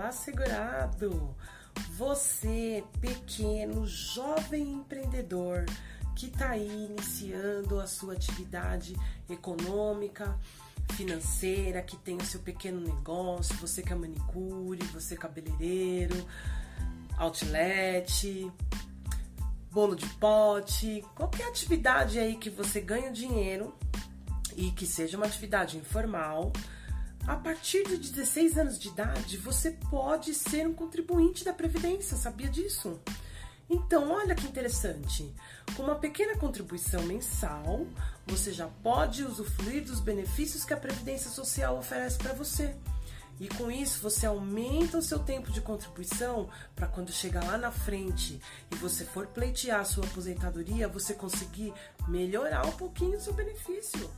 assegurado. Você, pequeno, jovem empreendedor que está aí iniciando a sua atividade econômica, financeira, que tem o seu pequeno negócio, você que é manicure, você é cabeleireiro, outlet, bolo de pote, qualquer atividade aí que você ganha dinheiro e que seja uma atividade informal, a partir de 16 anos de idade, você pode ser um contribuinte da Previdência, sabia disso? Então, olha que interessante. Com uma pequena contribuição mensal, você já pode usufruir dos benefícios que a Previdência Social oferece para você. E com isso você aumenta o seu tempo de contribuição para quando chegar lá na frente e você for pleitear a sua aposentadoria, você conseguir melhorar um pouquinho o seu benefício.